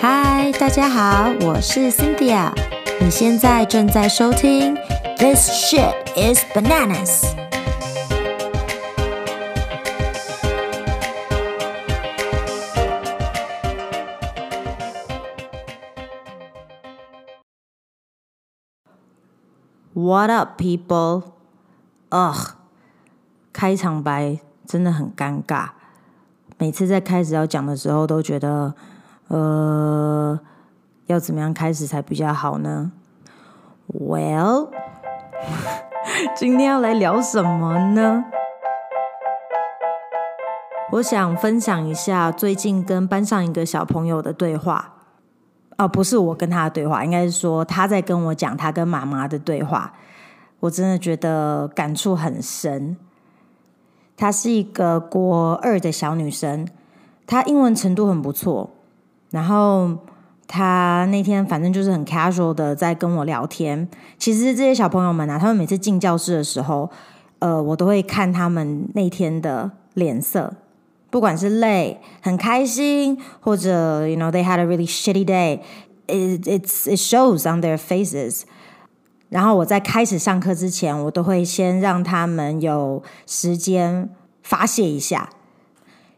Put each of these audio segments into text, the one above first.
嗨，大家好，我是 Cynthia。你现在正在收听 This shit is bananas。What up, people? Ugh，开场白真的很尴尬。每次在开始要讲的时候，都觉得。 呃，要怎么样开始才比较好呢？Well，今天要来聊什么呢？我想分享一下最近跟班上一个小朋友的对话。哦，不是我跟他的对话，应该是说他在跟我讲他跟妈妈的对话。我真的觉得感触很深。她是一个国二的小女生，她英文程度很不错。然后他那天反正就是很 casual 的在跟我聊天。其实这些小朋友们啊，他们每次进教室的时候，呃，我都会看他们那天的脸色，不管是累、很开心，或者 you know they had a really shitty day，it it's it shows on their faces。然后我在开始上课之前，我都会先让他们有时间发泄一下。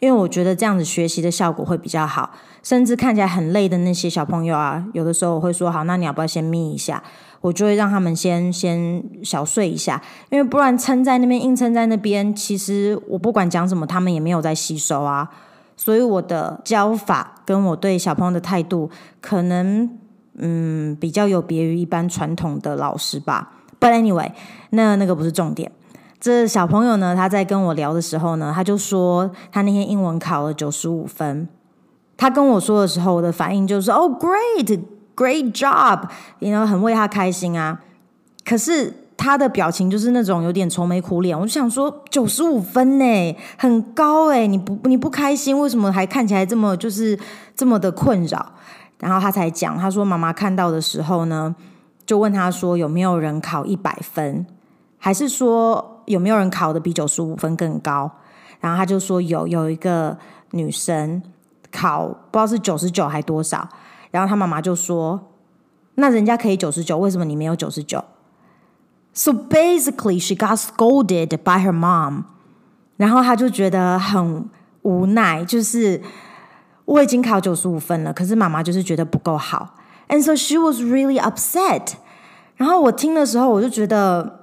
因为我觉得这样子学习的效果会比较好，甚至看起来很累的那些小朋友啊，有的时候我会说好，那你要不要先眯一下？我就会让他们先先小睡一下，因为不然撑在那边硬撑在那边，其实我不管讲什么，他们也没有在吸收啊。所以我的教法跟我对小朋友的态度，可能嗯比较有别于一般传统的老师吧。But anyway，那那个不是重点。这小朋友呢，他在跟我聊的时候呢，他就说他那天英文考了九十五分。他跟我说的时候，我的反应就是哦，great，great job，你 you know，很为他开心啊。可是他的表情就是那种有点愁眉苦脸。我就想说，九十五分呢，很高诶，你不你不开心，为什么还看起来这么就是这么的困扰？然后他才讲，他说妈妈看到的时候呢，就问他说有没有人考一百分，还是说？有没有人考得比九十五分更高？然后他就说有，有一个女生考不知道是九十九还多少。然后他妈妈就说：“那人家可以九十九，为什么你没有九十九？”So basically, she got scolded by her mom。然后他就觉得很无奈，就是我已经考九十五分了，可是妈妈就是觉得不够好。And so she was really upset。然后我听的时候，我就觉得。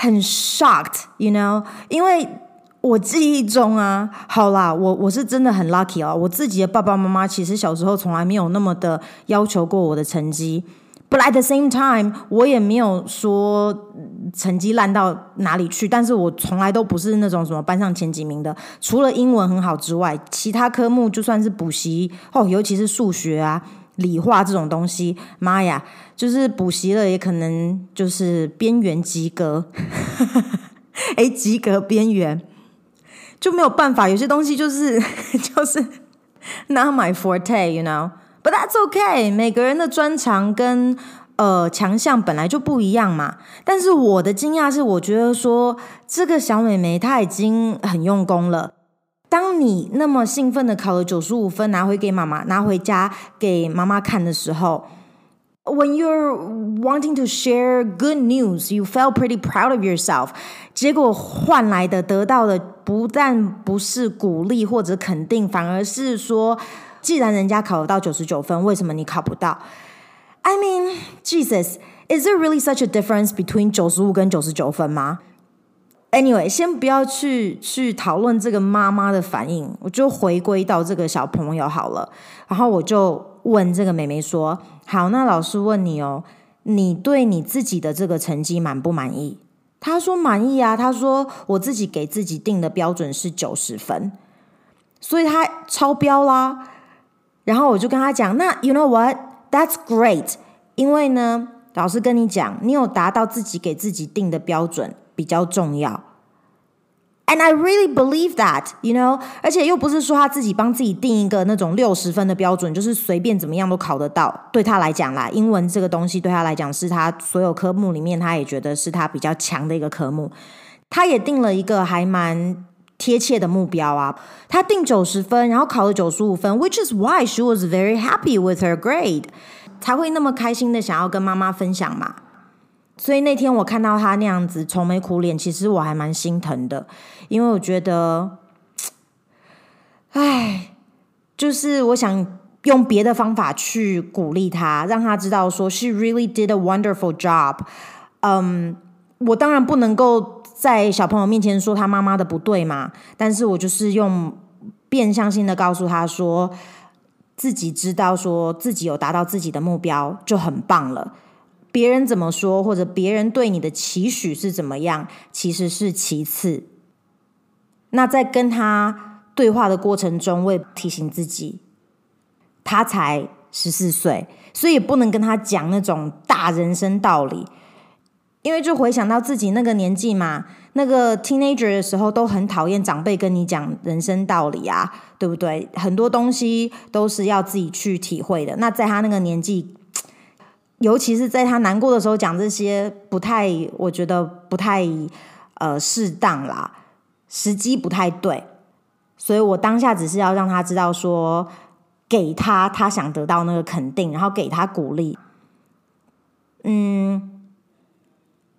很 shocked，you know，因为我记忆中啊，好啦，我我是真的很 lucky 啊，我自己的爸爸妈妈其实小时候从来没有那么的要求过我的成绩，but at the same time，我也没有说成绩烂到哪里去，但是我从来都不是那种什么班上前几名的，除了英文很好之外，其他科目就算是补习哦，尤其是数学啊。理化这种东西，妈呀，就是补习了也可能就是边缘及格，哎，及格边缘就没有办法。有些东西就是 就是 not my forte，you know，but that's okay。每个人的专长跟呃强项本来就不一样嘛。但是我的惊讶是，我觉得说这个小美眉她已经很用功了。当你那么兴奋的考了九十五分，拿回给妈妈，拿回家给妈妈看的时候，When you're wanting to share good news, you feel pretty proud of yourself。结果换来的得到的不但不是鼓励或者肯定，反而是说，既然人家考得到九十九分，为什么你考不到？I mean, Jesus, is there really such a difference between 九十五跟九十九分吗？Anyway，先不要去去讨论这个妈妈的反应，我就回归到这个小朋友好了。然后我就问这个妹妹说：“好，那老师问你哦，你对你自己的这个成绩满不满意？”她说：“满意啊。”她说：“我自己给自己定的标准是九十分，所以她超标啦。”然后我就跟她讲：“那 You know what? That's great，因为呢，老师跟你讲，你有达到自己给自己定的标准。”比较重要，and I really believe that, you know，而且又不是说他自己帮自己定一个那种六十分的标准，就是随便怎么样都考得到。对他来讲啦，英文这个东西对他来讲是他所有科目里面，他也觉得是他比较强的一个科目。他也定了一个还蛮贴切的目标啊。他定九十分，然后考了九十五分，which is why she was very happy with her grade，才会那么开心的想要跟妈妈分享嘛。所以那天我看到他那样子愁眉苦脸，其实我还蛮心疼的，因为我觉得，唉，就是我想用别的方法去鼓励他，让他知道说，she really did a wonderful job。嗯，我当然不能够在小朋友面前说他妈妈的不对嘛，但是我就是用变相性的告诉他说，自己知道说自己有达到自己的目标就很棒了。别人怎么说，或者别人对你的期许是怎么样，其实是其次。那在跟他对话的过程中，我也提醒自己，他才十四岁，所以不能跟他讲那种大人生道理，因为就回想到自己那个年纪嘛，那个 teenager 的时候，都很讨厌长辈跟你讲人生道理啊，对不对？很多东西都是要自己去体会的。那在他那个年纪。尤其是在他难过的时候讲这些，不太，我觉得不太呃适当啦，时机不太对，所以我当下只是要让他知道说，给他他想得到那个肯定，然后给他鼓励。嗯，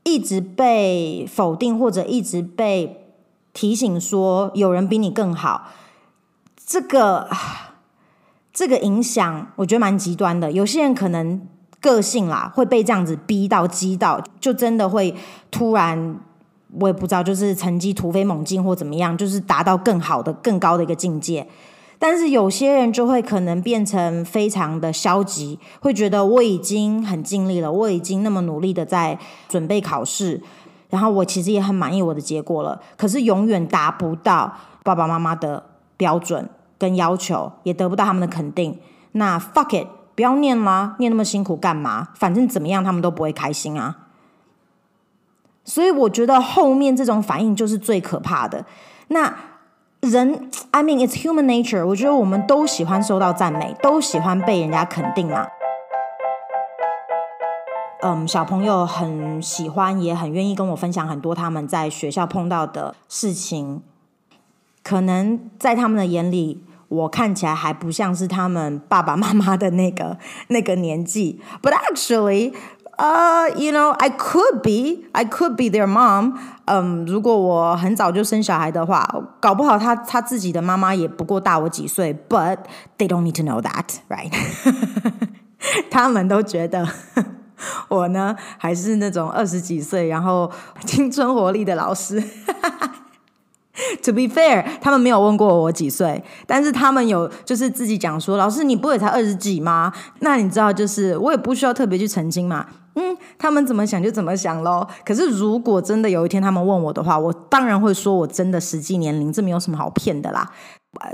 一直被否定或者一直被提醒说有人比你更好，这个这个影响我觉得蛮极端的，有些人可能。个性啦，会被这样子逼到、激到，就真的会突然，我也不知道，就是成绩突飞猛进或怎么样，就是达到更好的、更高的一个境界。但是有些人就会可能变成非常的消极，会觉得我已经很尽力了，我已经那么努力的在准备考试，然后我其实也很满意我的结果了，可是永远达不到爸爸妈妈的标准跟要求，也得不到他们的肯定。那 fuck it。不要念啦，念那么辛苦干嘛？反正怎么样，他们都不会开心啊。所以我觉得后面这种反应就是最可怕的。那人，I mean it's human nature。我觉得我们都喜欢受到赞美，都喜欢被人家肯定嘛。嗯，小朋友很喜欢，也很愿意跟我分享很多他们在学校碰到的事情。可能在他们的眼里。我看起来还不像是他们爸爸妈妈的那个那个年纪，but actually, uh, you know, I could be, I could be their mom. 嗯，如果我很早就生小孩的话，搞不好他他自己的妈妈也不过大我几岁，but they don't need to know that, right? 他们都觉得我呢还是那种二十几岁，然后青春活力的老师。To be fair，他们没有问过我几岁，但是他们有就是自己讲说，老师你不也才二十几吗？那你知道，就是我也不需要特别去澄清嘛。嗯，他们怎么想就怎么想咯。可是如果真的有一天他们问我的话，我当然会说我真的实际年龄，这没有什么好骗的啦。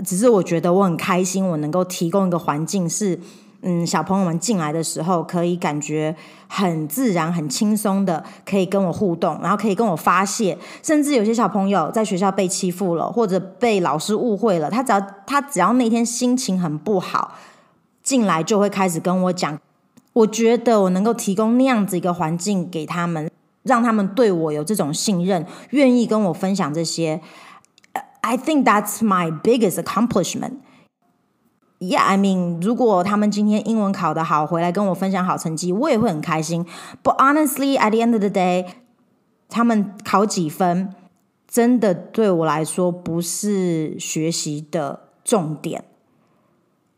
只是我觉得我很开心，我能够提供一个环境是。嗯，小朋友们进来的时候，可以感觉很自然、很轻松的，可以跟我互动，然后可以跟我发泄。甚至有些小朋友在学校被欺负了，或者被老师误会了，他只要他只要那天心情很不好，进来就会开始跟我讲。我觉得我能够提供那样子一个环境给他们，让他们对我有这种信任，愿意跟我分享这些。I think that's my biggest accomplishment. Yeah, I mean，如果他们今天英文考得好，回来跟我分享好成绩，我也会很开心。But honestly, at the end of the day，他们考几分，真的对我来说不是学习的重点。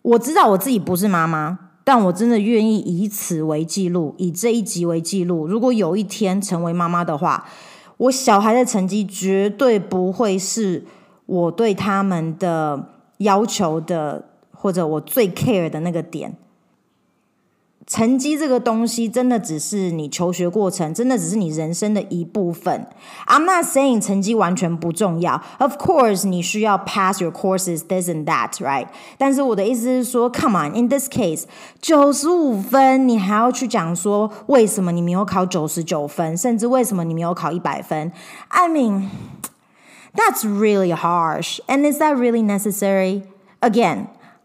我知道我自己不是妈妈，但我真的愿意以此为记录，以这一集为记录。如果有一天成为妈妈的话，我小孩的成绩绝对不会是我对他们的要求的。或者我最 care 的那个点，成绩这个东西真的只是你求学过程，真的只是你人生的一部分。I'm not saying 成绩完全不重要，Of course 你需要 pass your courses this and that, right？但是我的意思是说，Come on，in this case，九十五分你还要去讲说为什么你没有考九十九分，甚至为什么你没有考一百分？I mean that's really harsh, and is that really necessary?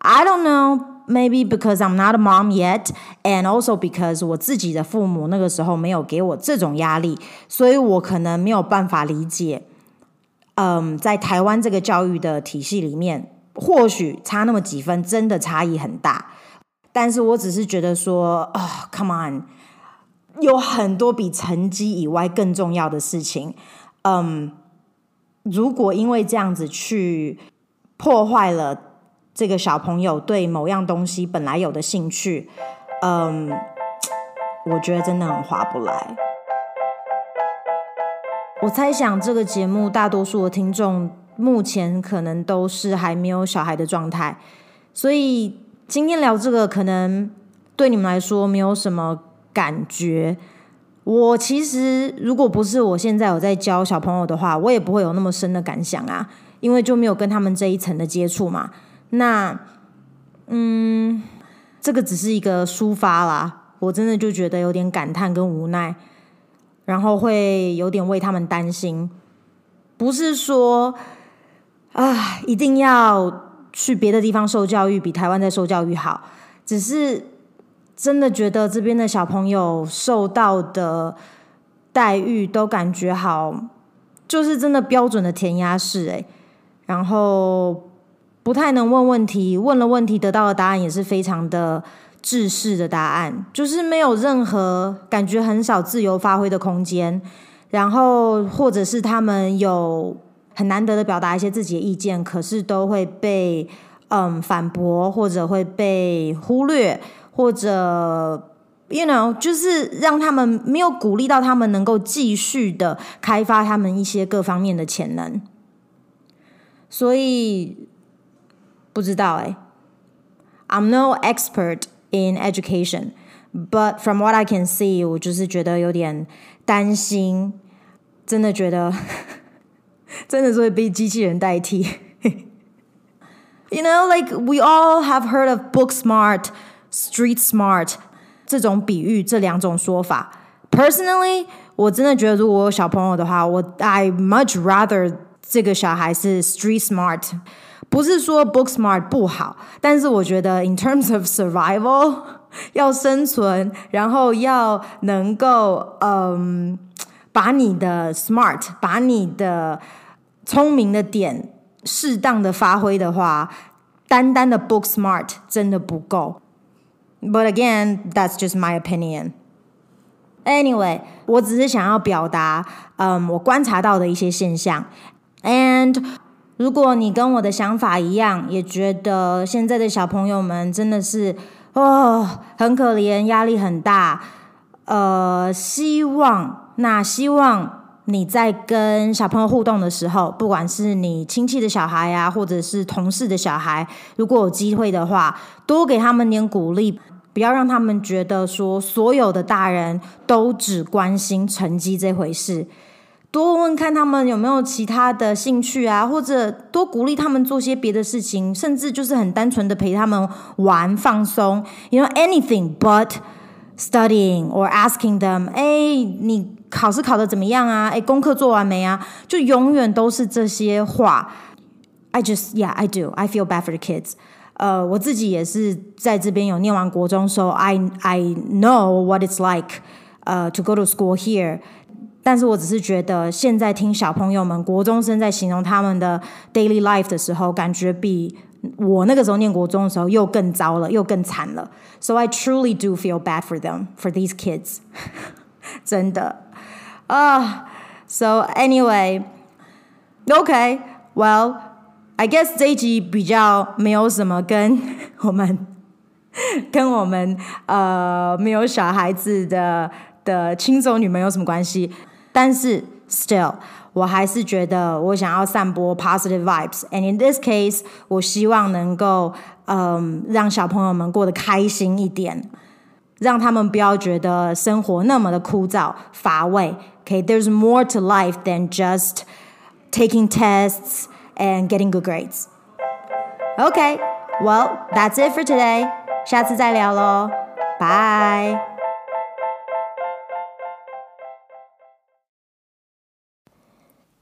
I don't know, maybe because I'm not a mom yet, and also because 我自己的父母那个时候没有给我这种压力，所以我可能没有办法理解。嗯，在台湾这个教育的体系里面，或许差那么几分，真的差异很大。但是我只是觉得说，啊、，Come on，有很多比成绩以外更重要的事情。嗯，如果因为这样子去破坏了这个小朋友对某样东西本来有的兴趣，嗯，我觉得真的很划不来。我猜想这个节目大多数的听众目前可能都是还没有小孩的状态，所以。今天聊这个，可能对你们来说没有什么感觉。我其实如果不是我现在有在教小朋友的话，我也不会有那么深的感想啊，因为就没有跟他们这一层的接触嘛。那，嗯，这个只是一个抒发啦。我真的就觉得有点感叹跟无奈，然后会有点为他们担心。不是说啊，一定要。去别的地方受教育比台湾在受教育好，只是真的觉得这边的小朋友受到的待遇都感觉好，就是真的标准的填鸭式诶，然后不太能问问题，问了问题得到的答案也是非常的制式的答案，就是没有任何感觉，很少自由发挥的空间，然后或者是他们有。很难得的表达一些自己的意见，可是都会被嗯反驳，或者会被忽略，或者 you know 就是让他们没有鼓励到他们能够继续的开发他们一些各方面的潜能。所以不知道哎，I'm no expert in education, but from what I can see，我就是觉得有点担心，真的觉得。真的是会被机器人代替。 You know, like we all have heard of book smart, street smart 这种比喻，这两种说法。Personally，我真的觉得，如果我有小朋友的话，我 I much rather 这个小孩是 street smart。 不是说 book smart 不好，但是我觉得 in terms of survival，要生存，然后要能够嗯，把你的 smart，把你的聪明的点适当的发挥的话，单单的 book smart 真的不够。But again, that's just my opinion. Anyway，我只是想要表达，嗯，我观察到的一些现象。And 如果你跟我的想法一样，也觉得现在的小朋友们真的是哦很可怜，压力很大。呃，希望，那希望。你在跟小朋友互动的时候，不管是你亲戚的小孩啊，或者是同事的小孩，如果有机会的话，多给他们点鼓励，不要让他们觉得说所有的大人都只关心成绩这回事。多问问看他们有没有其他的兴趣啊，或者多鼓励他们做些别的事情，甚至就是很单纯的陪他们玩放松。You know anything but studying or asking them，哎，你。考试考得怎么样啊？诶，功课做完没啊？就永远都是这些话。I just, yeah, I do. I feel bad for the kids. 呃，我自己也是在这边有念完国中，so I I know what it's like, 呃，to go to school here. 但是我只是觉得，现在听小朋友们国中生在形容他们的 daily life 的时候，感觉比我那个时候念国中的时候又更糟了，又更惨了。So I truly do feel bad for them, for these kids. 真的。啊、So anyway, OK, well, I guess 这一集比较没有什么跟我们 跟我们呃没有小孩子的的轻熟女们有什么关系，但是 still，我还是觉得我想要散播 positive vibes，and in this case，我希望能够嗯、呃、让小朋友们过得开心一点，让他们不要觉得生活那么的枯燥乏味。Okay, there's more to life than just taking tests and getting good grades. Okay, well, that's it for today. 下次再聊喽，Bye.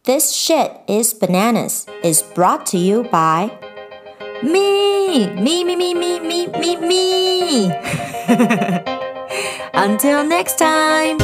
This shit is bananas is brought to you by me, me, me, me, me, me, me, me. Until next time.